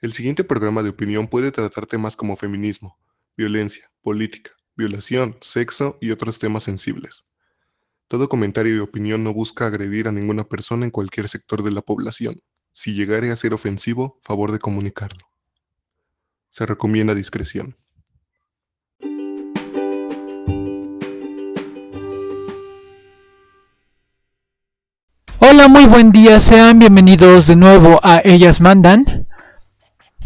El siguiente programa de opinión puede tratar temas como feminismo, violencia, política, violación, sexo y otros temas sensibles. Todo comentario y opinión no busca agredir a ninguna persona en cualquier sector de la población. Si llegare a ser ofensivo, favor de comunicarlo. Se recomienda discreción. Hola, muy buen día, sean bienvenidos de nuevo a Ellas Mandan.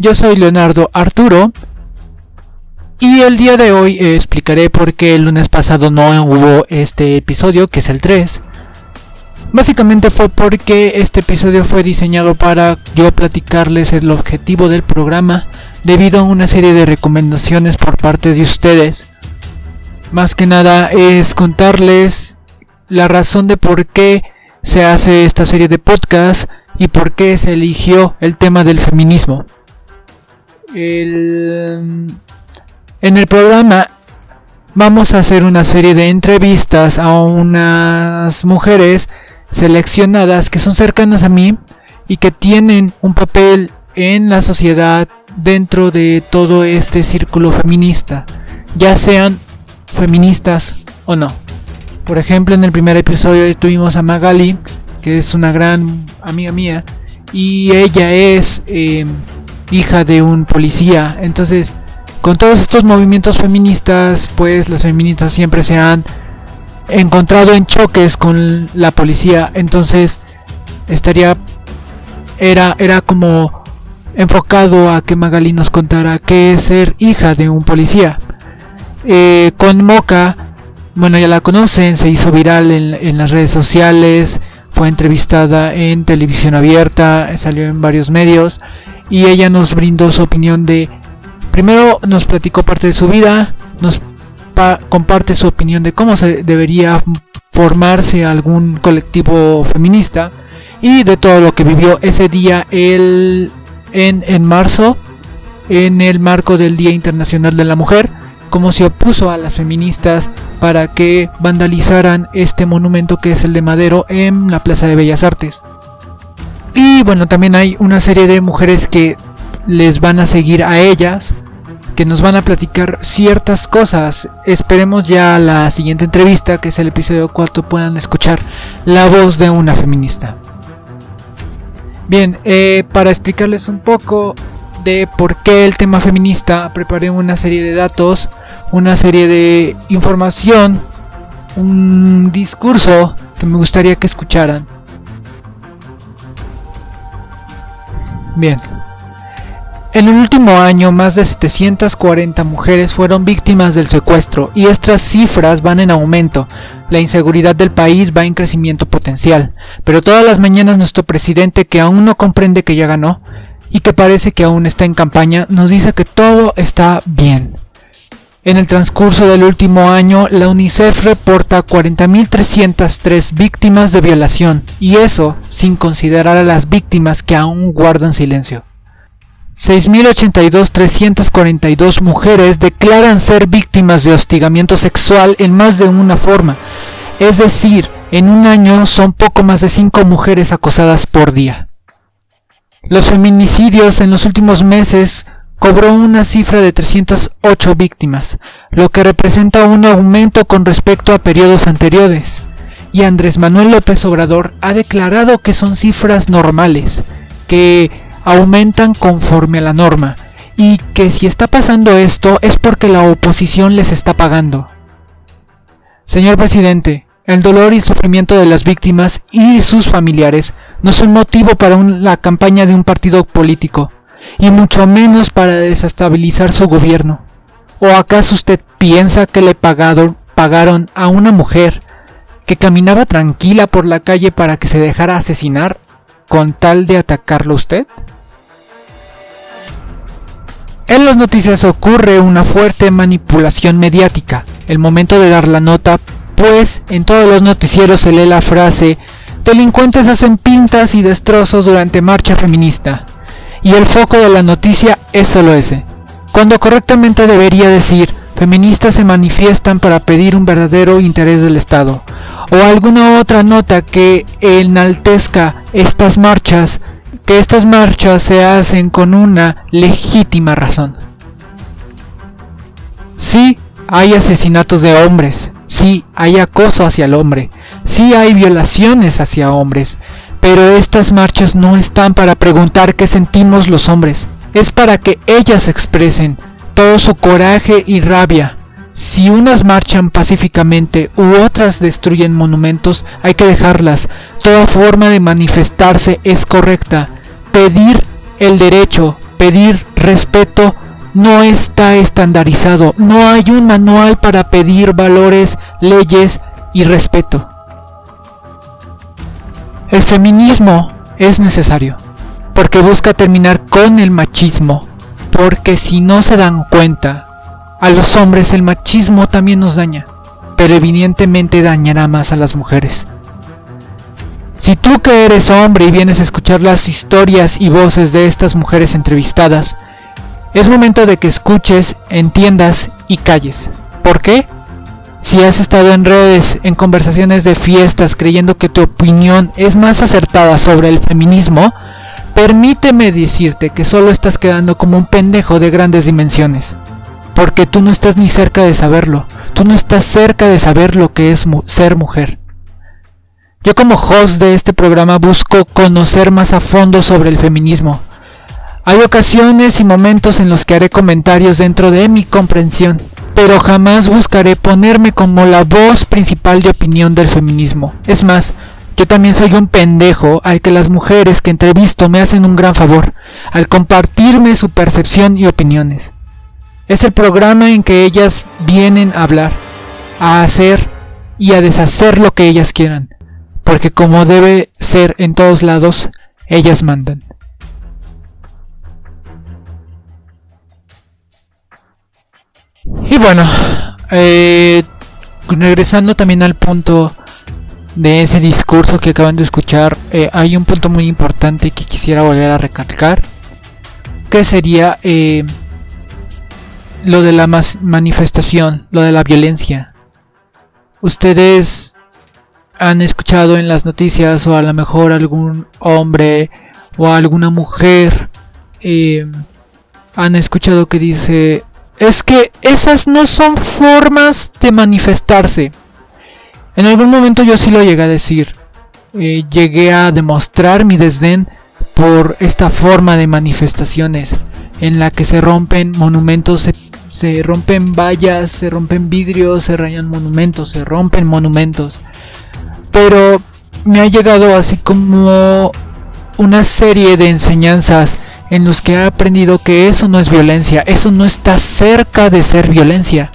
Yo soy Leonardo Arturo y el día de hoy eh, explicaré por qué el lunes pasado no hubo este episodio, que es el 3. Básicamente fue porque este episodio fue diseñado para yo platicarles el objetivo del programa debido a una serie de recomendaciones por parte de ustedes. Más que nada es contarles la razón de por qué se hace esta serie de podcast y por qué se eligió el tema del feminismo. El, en el programa vamos a hacer una serie de entrevistas a unas mujeres seleccionadas que son cercanas a mí y que tienen un papel en la sociedad dentro de todo este círculo feminista, ya sean feministas o no. Por ejemplo, en el primer episodio tuvimos a Magali, que es una gran amiga mía, y ella es eh, hija de un policía. Entonces, con todos estos movimientos feministas, pues las feministas siempre se han encontrado en choques con la policía. Entonces, estaría era era como enfocado a que Magali nos contara qué es ser hija de un policía. Eh, con Moca, bueno, ya la conocen, se hizo viral en, en las redes sociales, fue entrevistada en televisión abierta, salió en varios medios y ella nos brindó su opinión de, primero nos platicó parte de su vida, nos comparte su opinión de cómo se debería formarse algún colectivo feminista y de todo lo que vivió ese día el, en, en marzo en el marco del Día Internacional de la Mujer, cómo se opuso a las feministas para que vandalizaran este monumento que es el de Madero en la Plaza de Bellas Artes. Y bueno, también hay una serie de mujeres que les van a seguir a ellas, que nos van a platicar ciertas cosas. Esperemos ya la siguiente entrevista, que es el episodio 4, puedan escuchar la voz de una feminista. Bien, eh, para explicarles un poco de por qué el tema feminista, preparé una serie de datos, una serie de información, un discurso que me gustaría que escucharan. Bien. En el último año, más de 740 mujeres fueron víctimas del secuestro y estas cifras van en aumento. La inseguridad del país va en crecimiento potencial. Pero todas las mañanas nuestro presidente, que aún no comprende que ya ganó y que parece que aún está en campaña, nos dice que todo está bien. En el transcurso del último año, la UNICEF reporta 40.303 víctimas de violación, y eso sin considerar a las víctimas que aún guardan silencio. 6.082.342 mujeres declaran ser víctimas de hostigamiento sexual en más de una forma, es decir, en un año son poco más de 5 mujeres acosadas por día. Los feminicidios en los últimos meses cobró una cifra de 308 víctimas, lo que representa un aumento con respecto a periodos anteriores. Y Andrés Manuel López Obrador ha declarado que son cifras normales, que aumentan conforme a la norma, y que si está pasando esto es porque la oposición les está pagando. Señor presidente, el dolor y sufrimiento de las víctimas y sus familiares no son motivo para la campaña de un partido político y mucho menos para desestabilizar su gobierno. ¿O acaso usted piensa que le pagaron, a una mujer que caminaba tranquila por la calle para que se dejara asesinar con tal de atacarlo usted? En las noticias ocurre una fuerte manipulación mediática. El momento de dar la nota, pues en todos los noticieros se lee la frase Delincuentes hacen pintas y destrozos durante marcha feminista y el foco de la noticia es solo ese, cuando correctamente debería decir feministas se manifiestan para pedir un verdadero interés del Estado, o alguna otra nota que enaltezca estas marchas que estas marchas se hacen con una legítima razón. Sí, hay asesinatos de hombres, sí, hay acoso hacia el hombre, sí hay violaciones hacia hombres, pero estas marchas no están para preguntar qué sentimos los hombres, es para que ellas expresen todo su coraje y rabia. Si unas marchan pacíficamente u otras destruyen monumentos, hay que dejarlas. Toda forma de manifestarse es correcta. Pedir el derecho, pedir respeto, no está estandarizado. No hay un manual para pedir valores, leyes y respeto. El feminismo es necesario porque busca terminar con el machismo, porque si no se dan cuenta, a los hombres el machismo también nos daña, pero evidentemente dañará más a las mujeres. Si tú que eres hombre y vienes a escuchar las historias y voces de estas mujeres entrevistadas, es momento de que escuches, entiendas y calles. ¿Por qué? Si has estado en redes, en conversaciones de fiestas creyendo que tu opinión es más acertada sobre el feminismo, permíteme decirte que solo estás quedando como un pendejo de grandes dimensiones. Porque tú no estás ni cerca de saberlo, tú no estás cerca de saber lo que es ser mujer. Yo como host de este programa busco conocer más a fondo sobre el feminismo. Hay ocasiones y momentos en los que haré comentarios dentro de mi comprensión pero jamás buscaré ponerme como la voz principal de opinión del feminismo. Es más, yo también soy un pendejo al que las mujeres que entrevisto me hacen un gran favor, al compartirme su percepción y opiniones. Es el programa en que ellas vienen a hablar, a hacer y a deshacer lo que ellas quieran, porque como debe ser en todos lados, ellas mandan. Y bueno, eh, regresando también al punto de ese discurso que acaban de escuchar, eh, hay un punto muy importante que quisiera volver a recalcar, que sería eh, lo de la manifestación, lo de la violencia. Ustedes han escuchado en las noticias o a lo mejor algún hombre o alguna mujer han escuchado que dice es que esas no son formas de manifestarse. En algún momento yo sí lo llegué a decir. Eh, llegué a demostrar mi desdén por esta forma de manifestaciones en la que se rompen monumentos, se, se rompen vallas, se rompen vidrios, se rayan monumentos, se rompen monumentos. Pero me ha llegado así como una serie de enseñanzas en los que ha aprendido que eso no es violencia, eso no está cerca de ser violencia,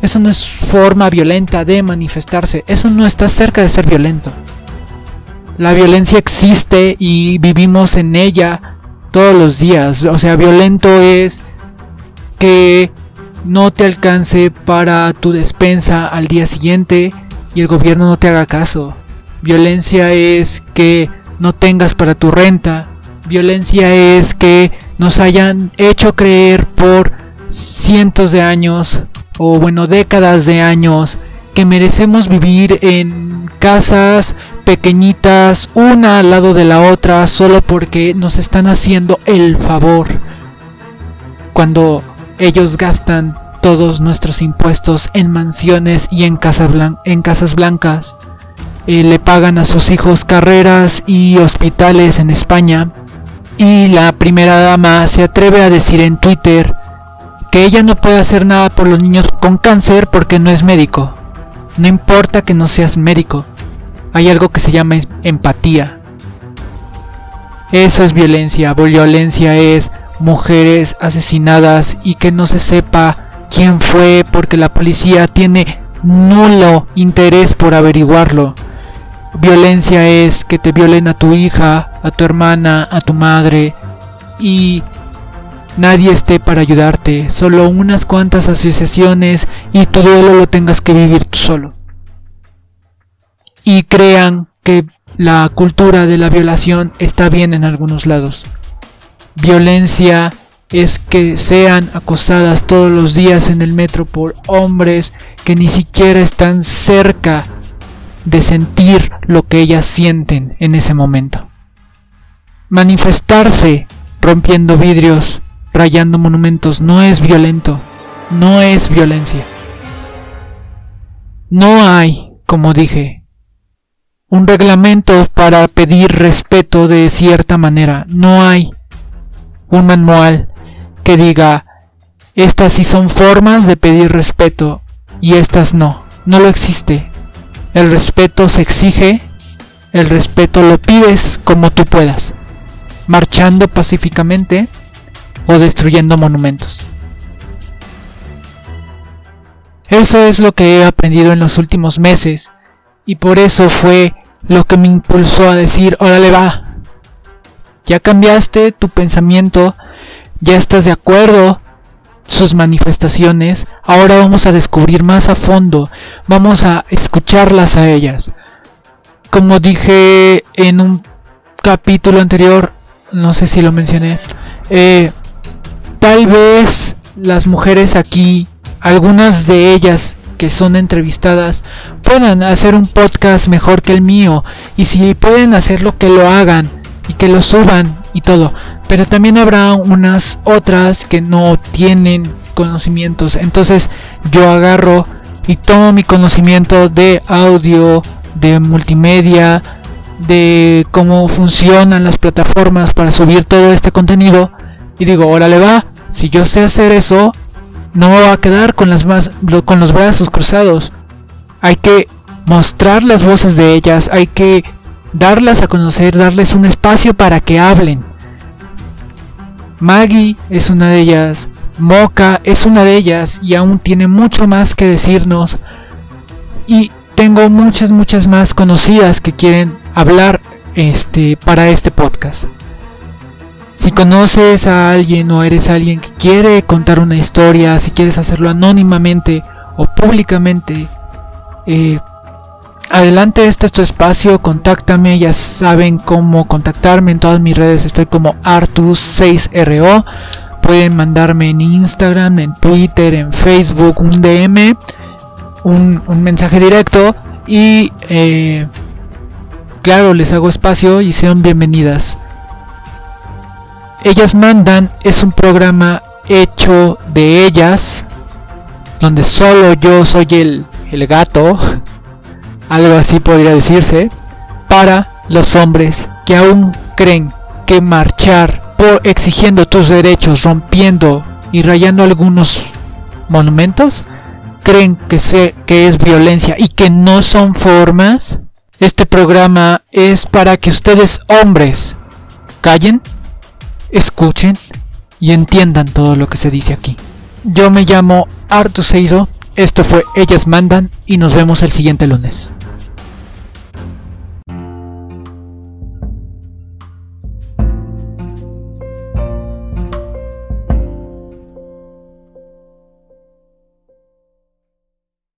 eso no es forma violenta de manifestarse, eso no está cerca de ser violento. La violencia existe y vivimos en ella todos los días, o sea, violento es que no te alcance para tu despensa al día siguiente y el gobierno no te haga caso. Violencia es que no tengas para tu renta Violencia es que nos hayan hecho creer por cientos de años o bueno décadas de años que merecemos vivir en casas pequeñitas una al lado de la otra solo porque nos están haciendo el favor. Cuando ellos gastan todos nuestros impuestos en mansiones y en, en casas blancas eh, le pagan a sus hijos carreras y hospitales en España y la primera dama se atreve a decir en Twitter que ella no puede hacer nada por los niños con cáncer porque no es médico. No importa que no seas médico. Hay algo que se llama empatía. Eso es violencia. Violencia es mujeres asesinadas y que no se sepa quién fue porque la policía tiene nulo interés por averiguarlo. Violencia es que te violen a tu hija, a tu hermana, a tu madre y nadie esté para ayudarte, solo unas cuantas asociaciones y tu duelo lo tengas que vivir tú solo. Y crean que la cultura de la violación está bien en algunos lados. Violencia es que sean acosadas todos los días en el metro por hombres que ni siquiera están cerca de sentir lo que ellas sienten en ese momento. manifestarse rompiendo vidrios, rayando monumentos, no es violento, no es violencia. No hay, como dije, un reglamento para pedir respeto de cierta manera. No hay un manual que diga, estas sí son formas de pedir respeto y estas no. No lo existe. El respeto se exige, el respeto lo pides como tú puedas, marchando pacíficamente o destruyendo monumentos. Eso es lo que he aprendido en los últimos meses y por eso fue lo que me impulsó a decir, órale va, ya cambiaste tu pensamiento, ya estás de acuerdo sus manifestaciones, ahora vamos a descubrir más a fondo, vamos a escucharlas a ellas. Como dije en un capítulo anterior, no sé si lo mencioné, eh, tal vez las mujeres aquí, algunas de ellas que son entrevistadas, puedan hacer un podcast mejor que el mío, y si pueden hacerlo, que lo hagan y que lo suban y todo. Pero también habrá unas otras que no tienen conocimientos. Entonces yo agarro y tomo mi conocimiento de audio, de multimedia, de cómo funcionan las plataformas para subir todo este contenido y digo, órale va, si yo sé hacer eso, no me va a quedar con, las más, con los brazos cruzados. Hay que mostrar las voces de ellas, hay que darlas a conocer, darles un espacio para que hablen. Maggie es una de ellas, Mocha es una de ellas y aún tiene mucho más que decirnos. Y tengo muchas, muchas más conocidas que quieren hablar este, para este podcast. Si conoces a alguien o eres alguien que quiere contar una historia, si quieres hacerlo anónimamente o públicamente, eh, adelante, este es tu espacio, contáctame, ya saben cómo contactarme en todas mis redes, estoy como Artus6RO, pueden mandarme en Instagram, en Twitter, en Facebook, un DM, un, mensaje directo y eh, claro, les hago espacio y sean bienvenidas. Ellas Mandan es un programa hecho de ellas, donde solo yo soy el, el gato algo así podría decirse, para los hombres que aún creen que marchar por exigiendo tus derechos, rompiendo y rayando algunos monumentos, creen que, es violencia y que no son formas. Este programa es para que ustedes hombres callen, escuchen y entiendan todo lo que se dice aquí. Yo me llamo Artuseiro, esto fue Ellas Mandan y nos vemos el siguiente lunes.